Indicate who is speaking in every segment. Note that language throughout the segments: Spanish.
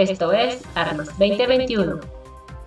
Speaker 1: Esto es Armas 2021.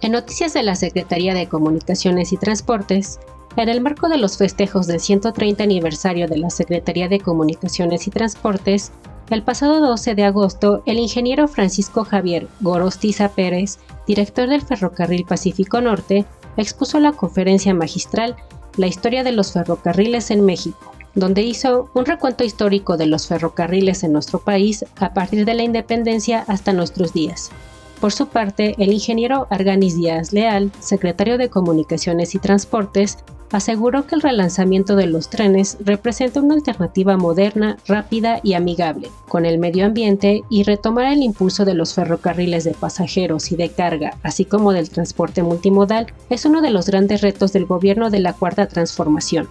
Speaker 2: En noticias de la Secretaría de Comunicaciones y Transportes, en el marco de los festejos del 130 aniversario de la Secretaría de Comunicaciones y Transportes, el pasado 12 de agosto, el ingeniero Francisco Javier Gorostiza Pérez, director del Ferrocarril Pacífico Norte, expuso la conferencia magistral La historia de los ferrocarriles en México, donde hizo un recuento histórico de los ferrocarriles en nuestro país a partir de la independencia hasta nuestros días. Por su parte, el ingeniero Arganis Díaz Leal, secretario de Comunicaciones y Transportes, aseguró que el relanzamiento de los trenes representa una alternativa moderna, rápida y amigable con el medio ambiente y retomar el impulso de los ferrocarriles de pasajeros y de carga, así como del transporte multimodal, es uno de los grandes retos del gobierno de la Cuarta Transformación.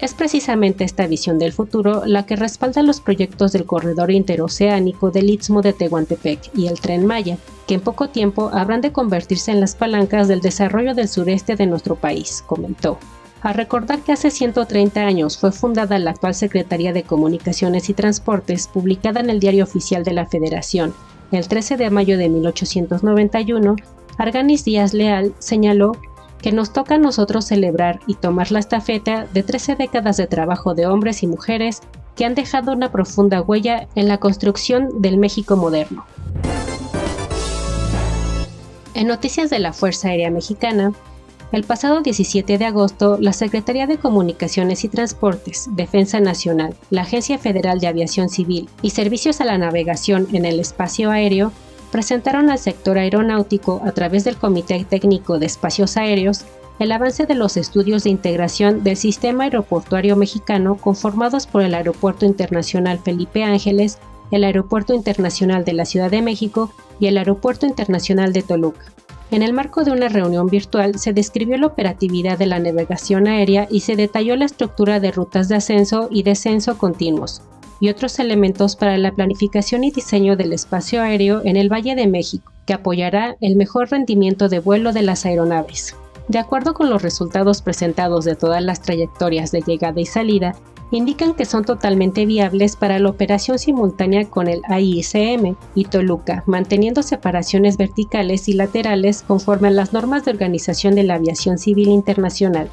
Speaker 2: Es precisamente esta visión del futuro la que respalda los proyectos del corredor interoceánico del Istmo de Tehuantepec y el Tren Maya, que en poco tiempo habrán de convertirse en las palancas del desarrollo del sureste de nuestro país, comentó. A recordar que hace 130 años fue fundada la actual Secretaría de Comunicaciones y Transportes, publicada en el Diario Oficial de la Federación, el 13 de mayo de 1891, Arganis Díaz Leal señaló que nos toca a nosotros celebrar y tomar la estafeta de 13 décadas de trabajo de hombres y mujeres que han dejado una profunda huella en la construcción del México moderno. En noticias de la Fuerza Aérea Mexicana, el pasado 17 de agosto, la Secretaría de Comunicaciones y Transportes, Defensa Nacional, la Agencia Federal de Aviación Civil y Servicios a la Navegación en el Espacio Aéreo presentaron al sector aeronáutico a través del Comité Técnico de Espacios Aéreos el avance de los estudios de integración del sistema aeroportuario mexicano conformados por el Aeropuerto Internacional Felipe Ángeles, el Aeropuerto Internacional de la Ciudad de México y el Aeropuerto Internacional de Toluca. En el marco de una reunión virtual se describió la operatividad de la navegación aérea y se detalló la estructura de rutas de ascenso y descenso continuos, y otros elementos para la planificación y diseño del espacio aéreo en el Valle de México, que apoyará el mejor rendimiento de vuelo de las aeronaves. De acuerdo con los resultados presentados de todas las trayectorias de llegada y salida, indican que son totalmente viables para la operación simultánea con el AICM y Toluca, manteniendo separaciones verticales y laterales conforme a las normas de organización de la aviación civil internacional,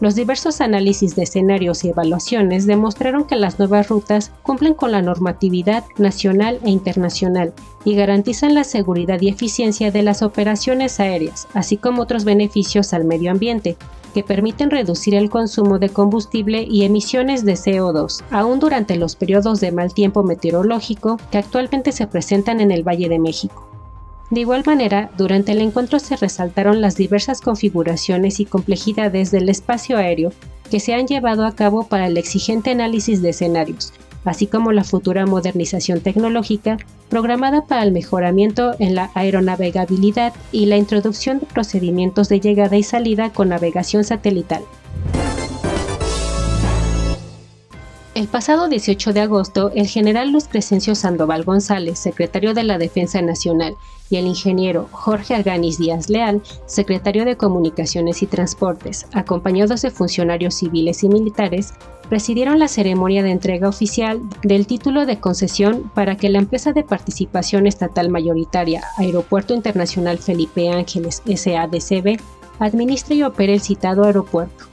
Speaker 2: los diversos análisis de escenarios y evaluaciones demostraron que las nuevas rutas cumplen con la normatividad nacional e internacional y garantizan la seguridad y eficiencia de las operaciones aéreas, así como otros beneficios al medio ambiente, que permiten reducir el consumo de combustible y emisiones de CO2, aún durante los periodos de mal tiempo meteorológico que actualmente se presentan en el Valle de México. De igual manera, durante el encuentro se resaltaron las diversas configuraciones y complejidades del espacio aéreo que se han llevado a cabo para el exigente análisis de escenarios, así como la futura modernización tecnológica programada para el mejoramiento en la aeronavegabilidad y la introducción de procedimientos de llegada y salida con navegación satelital. El pasado 18 de agosto, el general Luis Crescencio Sandoval González, secretario de la Defensa Nacional, y el ingeniero Jorge Arganis Díaz Leal, secretario de Comunicaciones y Transportes, acompañados de funcionarios civiles y militares, presidieron la ceremonia de entrega oficial del título de concesión para que la empresa de participación estatal mayoritaria Aeropuerto Internacional Felipe Ángeles SADCB administre y opere el citado aeropuerto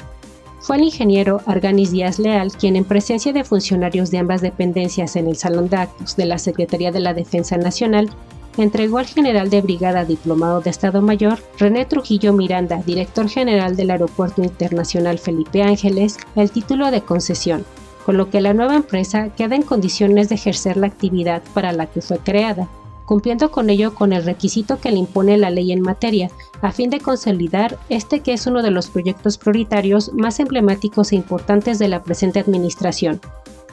Speaker 2: fue el ingeniero Arganis Díaz Leal quien en presencia de funcionarios de ambas dependencias en el Salón de Actos de la Secretaría de la Defensa Nacional entregó al general de brigada diplomado de Estado Mayor, René Trujillo Miranda, director general del Aeropuerto Internacional Felipe Ángeles, el título de concesión, con lo que la nueva empresa queda en condiciones de ejercer la actividad para la que fue creada, cumpliendo con ello con el requisito que le impone la ley en materia, a fin de consolidar este que es uno de los proyectos prioritarios más emblemáticos e importantes de la presente administración.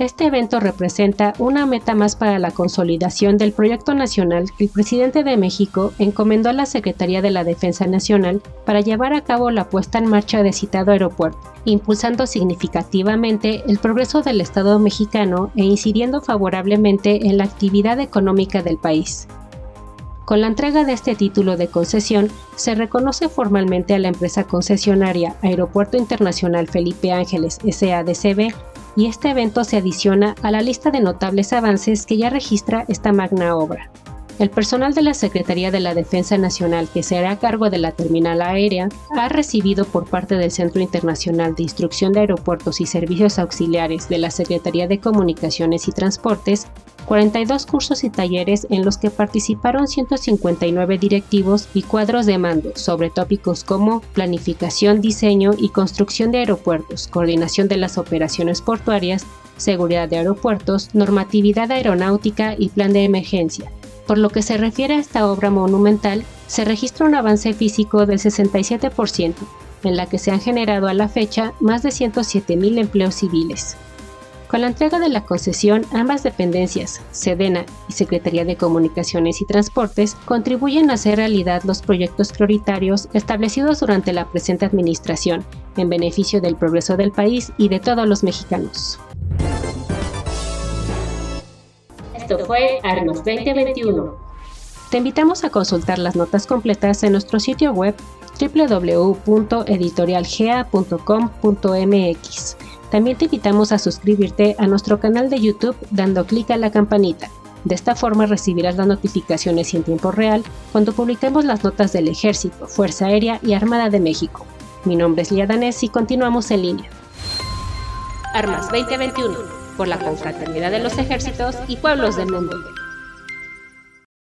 Speaker 2: Este evento representa una meta más para la consolidación del proyecto nacional que el presidente de México encomendó a la Secretaría de la Defensa Nacional para llevar a cabo la puesta en marcha de citado aeropuerto, impulsando significativamente el progreso del Estado mexicano e incidiendo favorablemente en la actividad económica del país. Con la entrega de este título de concesión, se reconoce formalmente a la empresa concesionaria Aeropuerto Internacional Felipe Ángeles SADCB y este evento se adiciona a la lista de notables avances que ya registra esta magna obra. El personal de la Secretaría de la Defensa Nacional que se hará cargo de la terminal aérea ha recibido por parte del Centro Internacional de Instrucción de Aeropuertos y Servicios Auxiliares de la Secretaría de Comunicaciones y Transportes 42 cursos y talleres en los que participaron 159 directivos y cuadros de mando sobre tópicos como planificación, diseño y construcción de aeropuertos, coordinación de las operaciones portuarias, seguridad de aeropuertos, normatividad aeronáutica y plan de emergencia, por lo que se refiere a esta obra monumental, se registra un avance físico del 67%, en la que se han generado a la fecha más de 107.000 empleos civiles. Con la entrega de la concesión, ambas dependencias, Sedena y Secretaría de Comunicaciones y Transportes, contribuyen a hacer realidad los proyectos prioritarios establecidos durante la presente administración, en beneficio del progreso del país y de todos los mexicanos.
Speaker 1: Esto fue Armas 2021.
Speaker 2: Te invitamos a consultar las notas completas en nuestro sitio web www.editorialgea.com.mx. También te invitamos a suscribirte a nuestro canal de YouTube dando clic a la campanita. De esta forma recibirás las notificaciones en tiempo real cuando publiquemos las notas del Ejército, Fuerza Aérea y Armada de México. Mi nombre es Lía Danés y continuamos en línea.
Speaker 1: Armas 2021 por la confraternidad de los ejércitos y pueblos del mundo.